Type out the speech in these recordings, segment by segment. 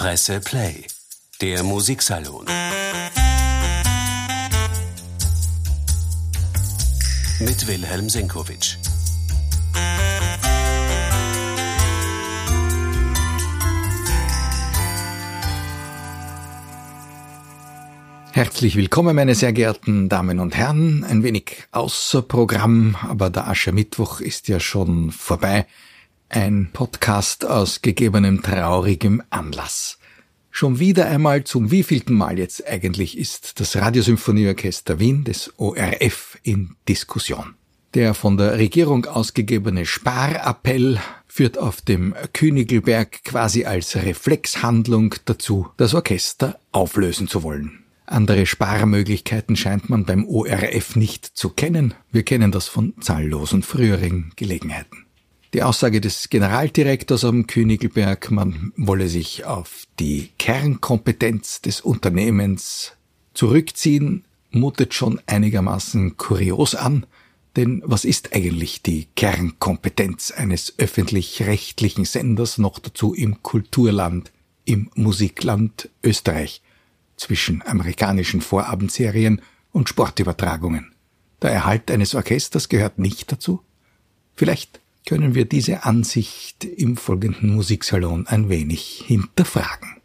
Presse Play, der Musiksalon. Mit Wilhelm Senkowitsch. Herzlich willkommen, meine sehr geehrten Damen und Herren. Ein wenig außer Programm, aber der Aschermittwoch ist ja schon vorbei. Ein Podcast aus gegebenem traurigem Anlass. Schon wieder einmal zum wievielten Mal jetzt eigentlich ist das Radiosymphonieorchester Wien des ORF in Diskussion. Der von der Regierung ausgegebene Sparappell führt auf dem Königelberg quasi als Reflexhandlung dazu, das Orchester auflösen zu wollen. Andere Sparmöglichkeiten scheint man beim ORF nicht zu kennen. Wir kennen das von zahllosen früheren Gelegenheiten. Die Aussage des Generaldirektors am Königelberg, man wolle sich auf die Kernkompetenz des Unternehmens zurückziehen, mutet schon einigermaßen kurios an, denn was ist eigentlich die Kernkompetenz eines öffentlich-rechtlichen Senders noch dazu im Kulturland, im Musikland Österreich, zwischen amerikanischen Vorabendserien und Sportübertragungen? Der Erhalt eines Orchesters gehört nicht dazu? Vielleicht können wir diese Ansicht im folgenden Musiksalon ein wenig hinterfragen.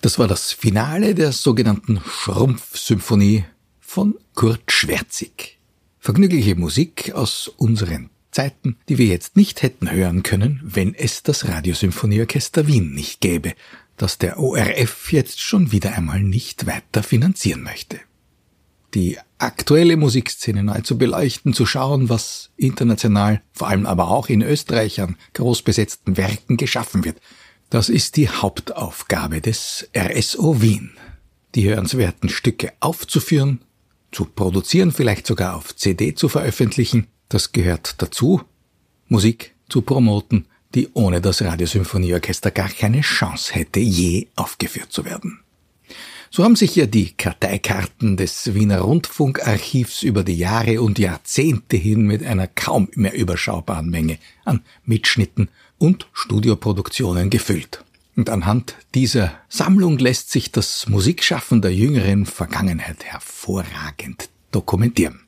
Das war das Finale der sogenannten Schrumpfsymphonie von Kurt Schwärzig. Vergnügliche Musik aus unseren Zeiten, die wir jetzt nicht hätten hören können, wenn es das Radiosymphonieorchester Wien nicht gäbe, das der ORF jetzt schon wieder einmal nicht weiter finanzieren möchte. Die aktuelle Musikszene neu zu beleuchten, zu schauen, was international, vor allem aber auch in Österreich an großbesetzten Werken geschaffen wird, das ist die Hauptaufgabe des RSO Wien, die hörenswerten Stücke aufzuführen, zu produzieren, vielleicht sogar auf CD zu veröffentlichen, das gehört dazu, Musik zu promoten, die ohne das Radiosymphonieorchester gar keine Chance hätte, je aufgeführt zu werden. So haben sich ja die Karteikarten des Wiener Rundfunkarchivs über die Jahre und Jahrzehnte hin mit einer kaum mehr überschaubaren Menge an Mitschnitten und Studioproduktionen gefüllt. Und anhand dieser Sammlung lässt sich das Musikschaffen der jüngeren Vergangenheit hervorragend dokumentieren.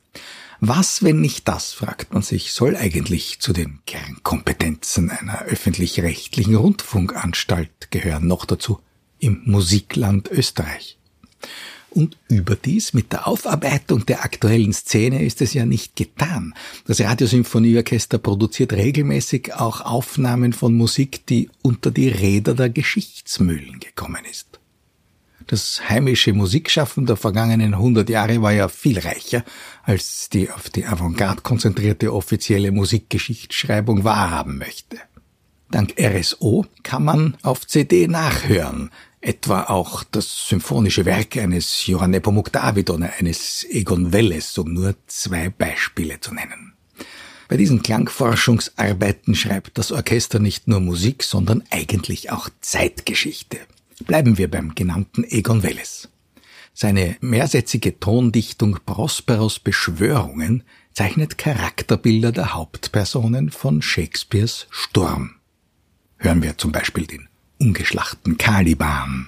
Was, wenn nicht das, fragt man sich, soll eigentlich zu den Kernkompetenzen einer öffentlich-rechtlichen Rundfunkanstalt gehören, noch dazu im Musikland Österreich. Und überdies mit der Aufarbeitung der aktuellen Szene ist es ja nicht getan. Das Radiosymphonieorchester produziert regelmäßig auch Aufnahmen von Musik, die unter die Räder der Geschichtsmühlen gekommen ist. Das heimische Musikschaffen der vergangenen 100 Jahre war ja viel reicher, als die auf die Avantgarde konzentrierte offizielle Musikgeschichtsschreibung wahrhaben möchte. Dank RSO kann man auf CD nachhören, etwa auch das symphonische Werk eines Johann Nepomuk David oder eines Egon Welles, um nur zwei Beispiele zu nennen. Bei diesen Klangforschungsarbeiten schreibt das Orchester nicht nur Musik, sondern eigentlich auch Zeitgeschichte. Bleiben wir beim genannten Egon Welles. Seine mehrsätzige Tondichtung Prosperos Beschwörungen zeichnet Charakterbilder der Hauptpersonen von Shakespeares Sturm. Hören wir zum Beispiel den ungeschlachten Caliban.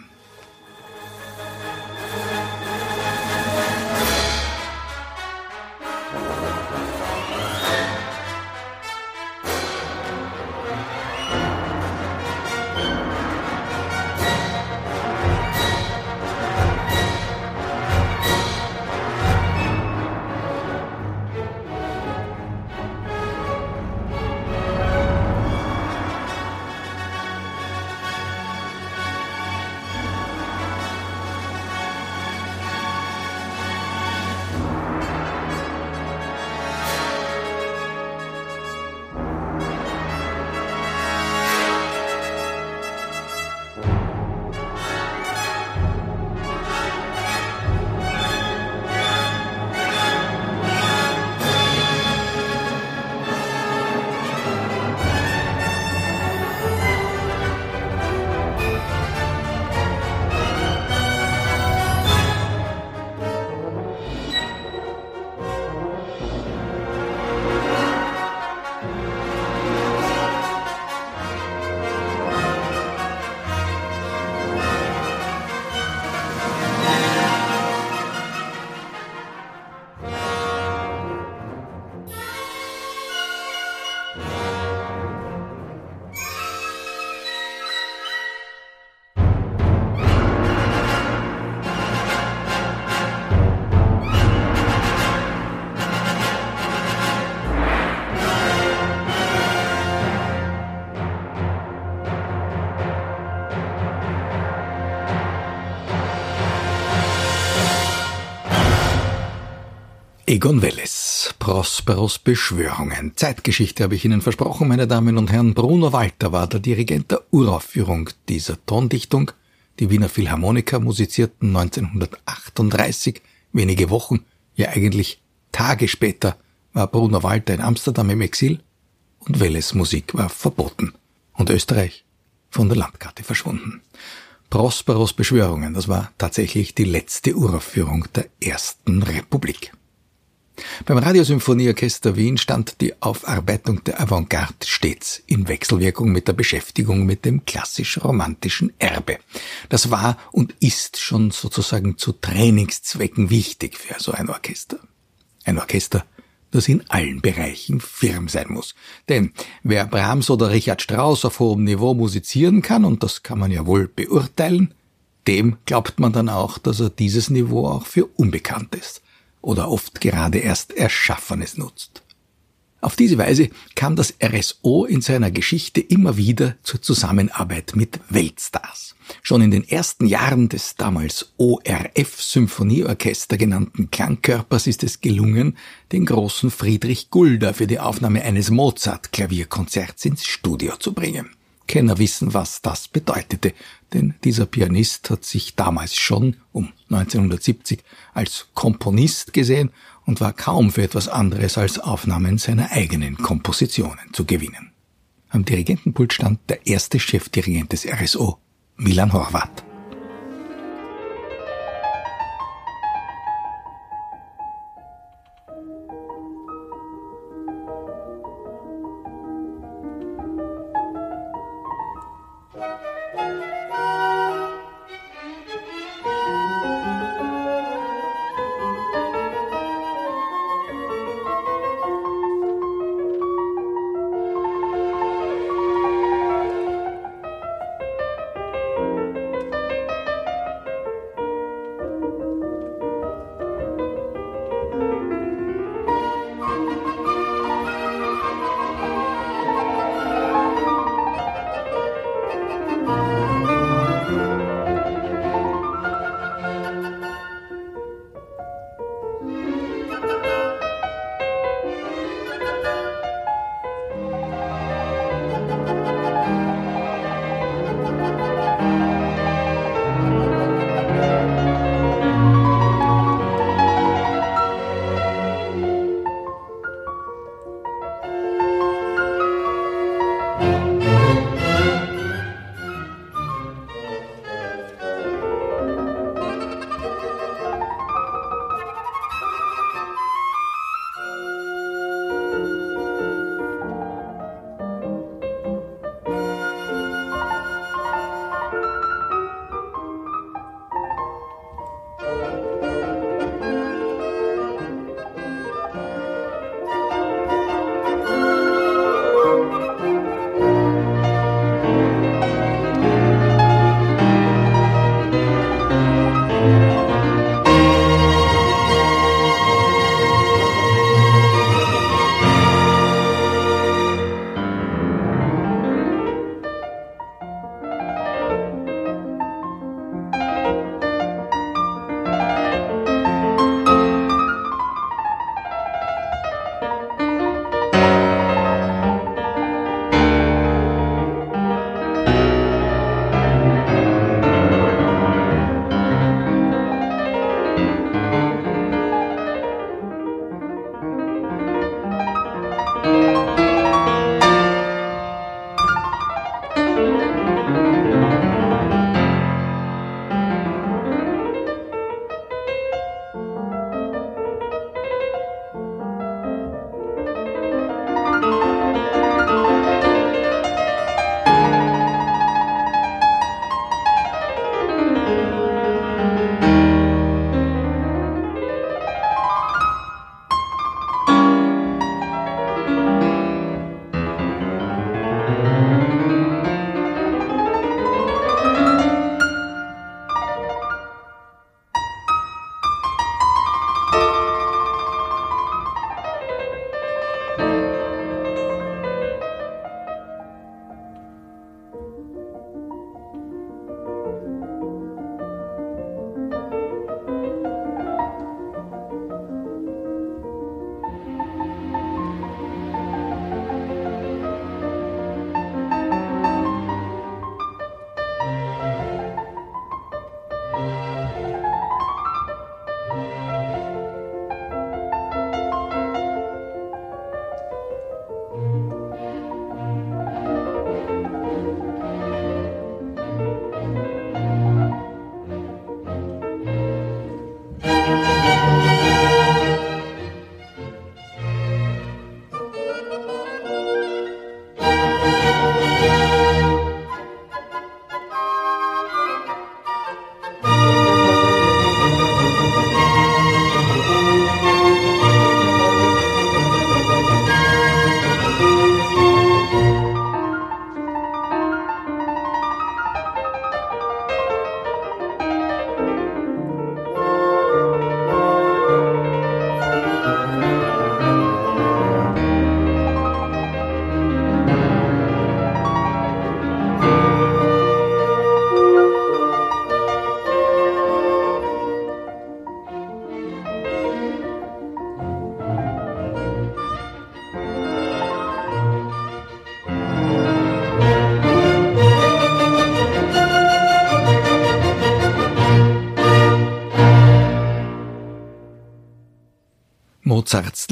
Egon Welles, Prosperos Beschwörungen. Zeitgeschichte habe ich Ihnen versprochen, meine Damen und Herren. Bruno Walter war der Dirigent der Uraufführung dieser Tondichtung. Die Wiener Philharmoniker musizierten 1938, wenige Wochen, ja eigentlich Tage später, war Bruno Walter in Amsterdam im Exil und Welles Musik war verboten und Österreich von der Landkarte verschwunden. Prosperos Beschwörungen, das war tatsächlich die letzte Uraufführung der Ersten Republik. Beim Radiosymphonieorchester Wien stand die Aufarbeitung der Avantgarde stets in Wechselwirkung mit der Beschäftigung mit dem klassisch-romantischen Erbe. Das war und ist schon sozusagen zu Trainingszwecken wichtig für so ein Orchester. Ein Orchester, das in allen Bereichen firm sein muss. Denn wer Brahms oder Richard Strauss auf hohem Niveau musizieren kann, und das kann man ja wohl beurteilen, dem glaubt man dann auch, dass er dieses Niveau auch für unbekannt ist oder oft gerade erst Erschaffenes nutzt. Auf diese Weise kam das RSO in seiner Geschichte immer wieder zur Zusammenarbeit mit Weltstars. Schon in den ersten Jahren des damals ORF Symphonieorchester genannten Klangkörpers ist es gelungen, den großen Friedrich Gulda für die Aufnahme eines Mozart Klavierkonzerts ins Studio zu bringen. Kenner wissen, was das bedeutete, denn dieser Pianist hat sich damals schon um 1970 als Komponist gesehen und war kaum für etwas anderes als Aufnahmen seiner eigenen Kompositionen zu gewinnen. Am Dirigentenpult stand der erste Chefdirigent des RSO, Milan Horvath.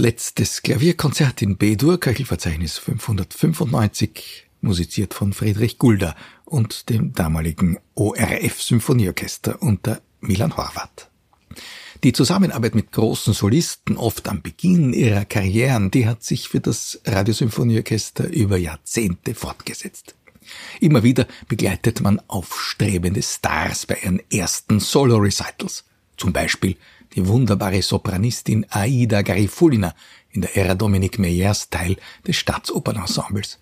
Letztes Klavierkonzert in B-Dur, Köchelverzeichnis 595, musiziert von Friedrich Gulda und dem damaligen ORF Symphonieorchester unter Milan Horvath. Die Zusammenarbeit mit großen Solisten, oft am Beginn ihrer Karrieren, die hat sich für das Radiosymphonieorchester über Jahrzehnte fortgesetzt. Immer wieder begleitet man aufstrebende Stars bei ihren ersten Solo-Recitals. Zum Beispiel die wunderbare Sopranistin Aida Garifulina in der Ära Dominique Meyers Teil des Staatsopernensembles.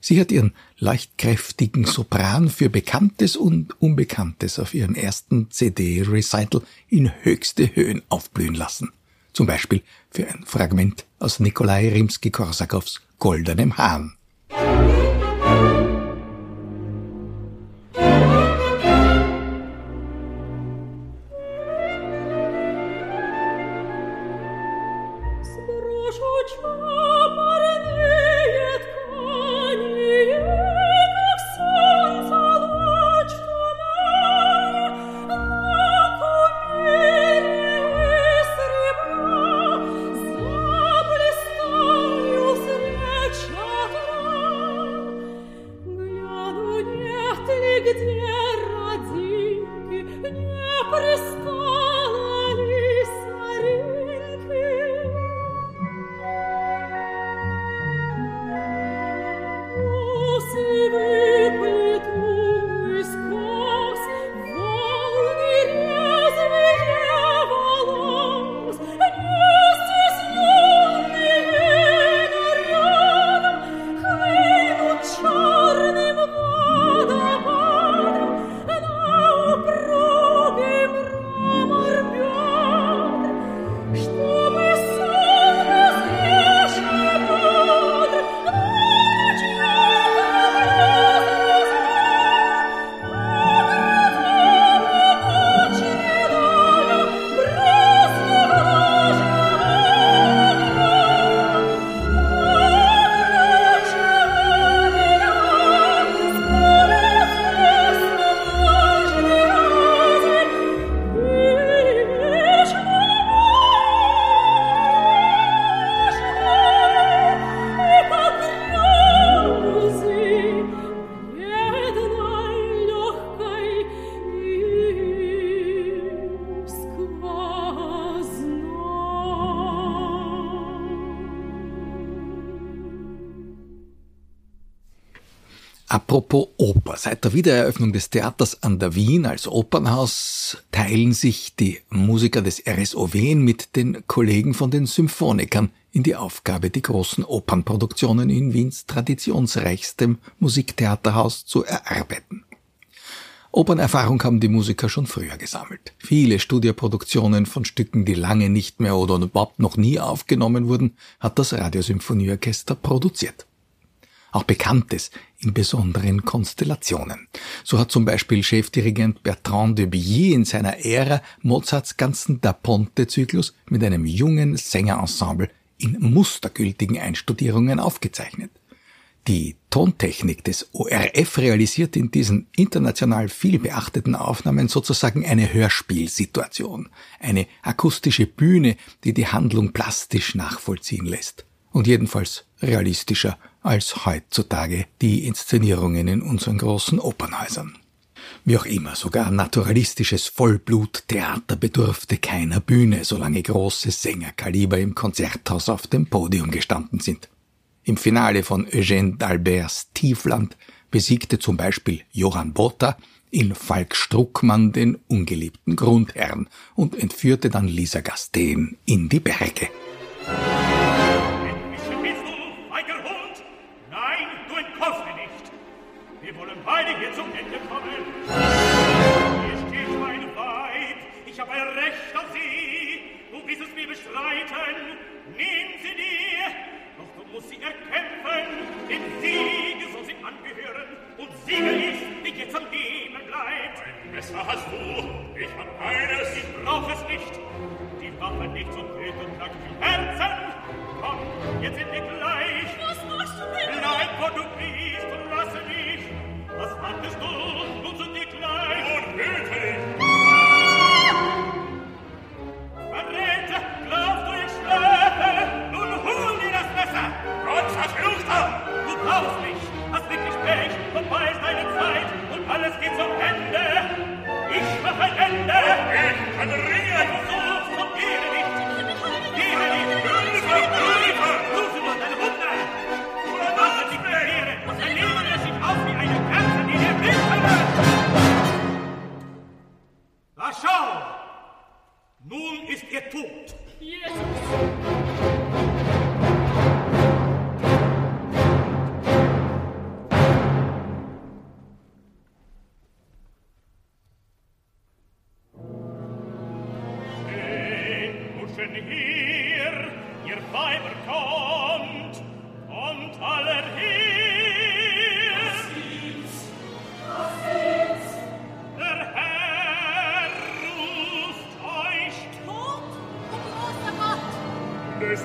Sie hat ihren leichtkräftigen Sopran für Bekanntes und Unbekanntes auf ihrem ersten CD-Recital in höchste Höhen aufblühen lassen. Zum Beispiel für ein Fragment aus Nikolai Rimsky-Korsakows Goldenem Hahn. Apropos Oper. Seit der Wiedereröffnung des Theaters an der Wien als Opernhaus teilen sich die Musiker des RSOW mit den Kollegen von den Symphonikern in die Aufgabe, die großen Opernproduktionen in Wiens traditionsreichstem Musiktheaterhaus zu erarbeiten. Opernerfahrung haben die Musiker schon früher gesammelt. Viele Studioproduktionen von Stücken, die lange nicht mehr oder überhaupt noch nie aufgenommen wurden, hat das Radiosymphonieorchester produziert auch Bekanntes in besonderen Konstellationen. So hat zum Beispiel Chefdirigent Bertrand de Billy in seiner Ära Mozarts ganzen Da Ponte-Zyklus mit einem jungen Sängerensemble in mustergültigen Einstudierungen aufgezeichnet. Die Tontechnik des ORF realisiert in diesen international viel beachteten Aufnahmen sozusagen eine Hörspielsituation, eine akustische Bühne, die die Handlung plastisch nachvollziehen lässt und jedenfalls realistischer als heutzutage die Inszenierungen in unseren großen Opernhäusern. Wie auch immer, sogar naturalistisches Vollbluttheater bedurfte keiner Bühne, solange große Sängerkaliber im Konzerthaus auf dem Podium gestanden sind. Im Finale von Eugène d'Alberts Tiefland besiegte zum Beispiel Johann Botha in Falk Struckmann den ungeliebten Grundherrn und entführte dann Lisa Gasteen in die Berge.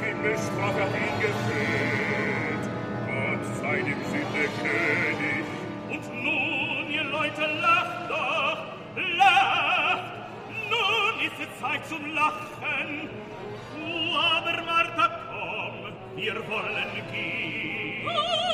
Himmels sprach er hingefehlt, Gott sei dem Sinne König. Und nun, ihr Leute, lacht doch, lacht, nun ist es Zeit zum Lachen. Du aber, Martha, komm, wir wollen gehen.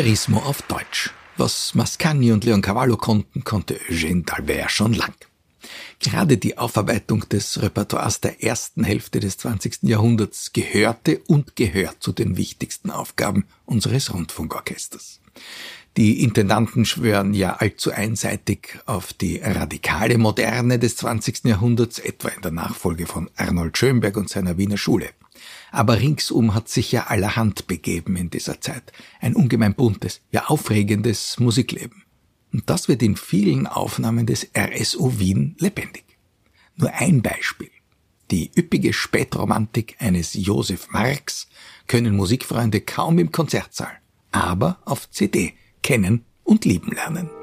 Verismo auf Deutsch. Was Mascagni und Leon Cavallo konnten, konnte Eugène d'Albert schon lang. Gerade die Aufarbeitung des Repertoires der ersten Hälfte des 20. Jahrhunderts gehörte und gehört zu den wichtigsten Aufgaben unseres Rundfunkorchesters. Die Intendanten schwören ja allzu einseitig auf die radikale Moderne des 20. Jahrhunderts, etwa in der Nachfolge von Arnold Schönberg und seiner Wiener Schule. Aber ringsum hat sich ja allerhand begeben in dieser Zeit. Ein ungemein buntes, ja aufregendes Musikleben. Und das wird in vielen Aufnahmen des RSO Wien lebendig. Nur ein Beispiel. Die üppige Spätromantik eines Josef Marx können Musikfreunde kaum im Konzertsaal, aber auf CD kennen und lieben lernen.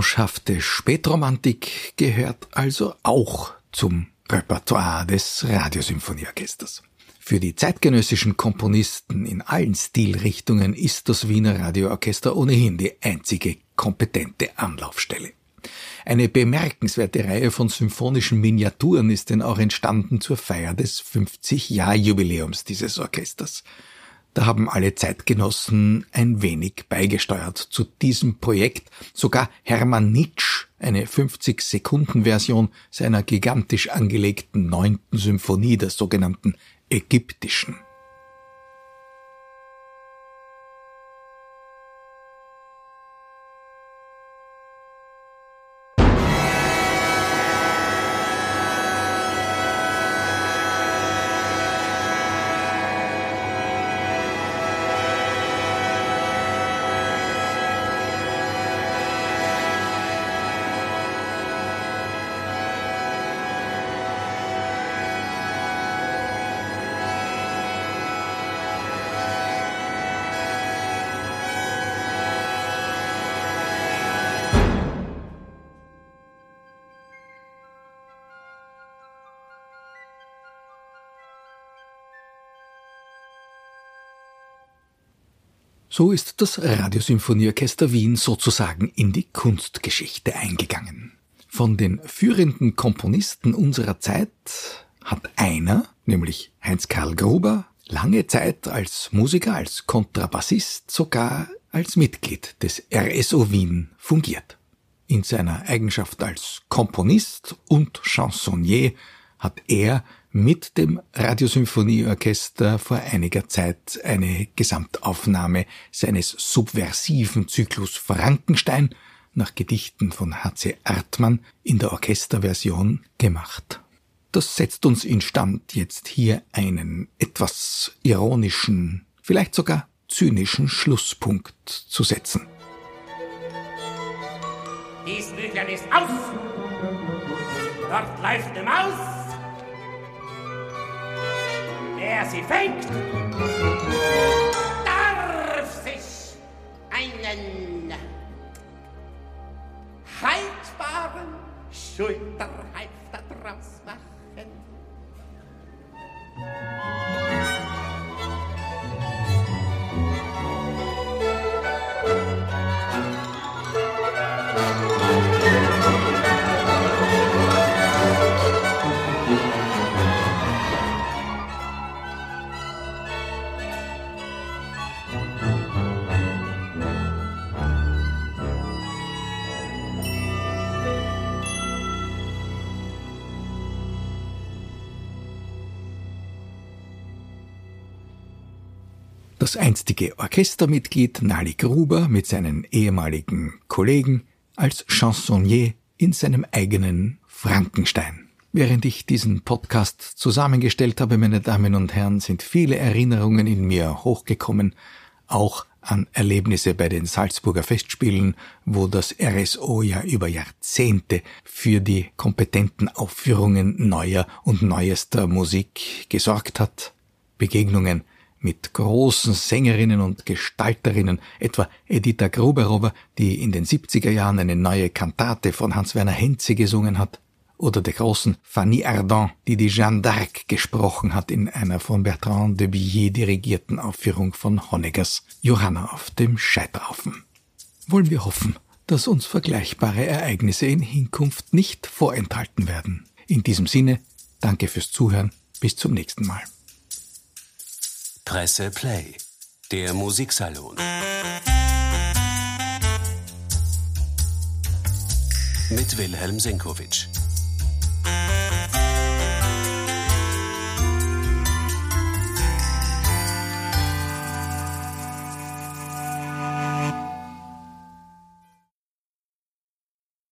Rauschhafte Spätromantik gehört also auch zum Repertoire des Radiosymphonieorchesters. Für die zeitgenössischen Komponisten in allen Stilrichtungen ist das Wiener Radioorchester ohnehin die einzige kompetente Anlaufstelle. Eine bemerkenswerte Reihe von symphonischen Miniaturen ist denn auch entstanden zur Feier des 50-Jahr-Jubiläums dieses Orchesters. Da haben alle Zeitgenossen ein wenig beigesteuert zu diesem Projekt. Sogar Hermann Nitsch, eine 50-Sekunden-Version seiner gigantisch angelegten neunten Symphonie der sogenannten ägyptischen. So ist das Radiosymphonieorchester Wien sozusagen in die Kunstgeschichte eingegangen. Von den führenden Komponisten unserer Zeit hat einer, nämlich Heinz Karl Gruber, lange Zeit als Musiker, als Kontrabassist, sogar als Mitglied des RSO Wien fungiert. In seiner Eigenschaft als Komponist und Chansonnier hat er mit dem Radiosymphonieorchester vor einiger Zeit eine Gesamtaufnahme seines subversiven Zyklus Frankenstein nach Gedichten von H.C. Artmann in der Orchesterversion gemacht. Das setzt uns instand, jetzt hier einen etwas ironischen, vielleicht sogar zynischen Schlusspunkt zu setzen. Dies Büchlein ist aus! Dort läuft die Maus! Wer sie fängt, darf sich einen haltbaren Schulterhalfter draus machen. Das einstige Orchestermitglied Nali Gruber mit seinen ehemaligen Kollegen als Chansonnier in seinem eigenen Frankenstein. Während ich diesen Podcast zusammengestellt habe, meine Damen und Herren, sind viele Erinnerungen in mir hochgekommen, auch an Erlebnisse bei den Salzburger Festspielen, wo das RSO ja über Jahrzehnte für die kompetenten Aufführungen neuer und neuester Musik gesorgt hat. Begegnungen mit großen Sängerinnen und Gestalterinnen, etwa Editha Gruberower, die in den 70er Jahren eine neue Kantate von Hans-Werner Henze gesungen hat, oder der großen Fanny Ardant, die die Jeanne d'Arc gesprochen hat in einer von Bertrand de Billet dirigierten Aufführung von Honeggers Johanna auf dem Scheiterhaufen. Wollen wir hoffen, dass uns vergleichbare Ereignisse in Hinkunft nicht vorenthalten werden. In diesem Sinne, danke fürs Zuhören, bis zum nächsten Mal. Presse Play, der Musiksalon. Mit Wilhelm Senkowitsch.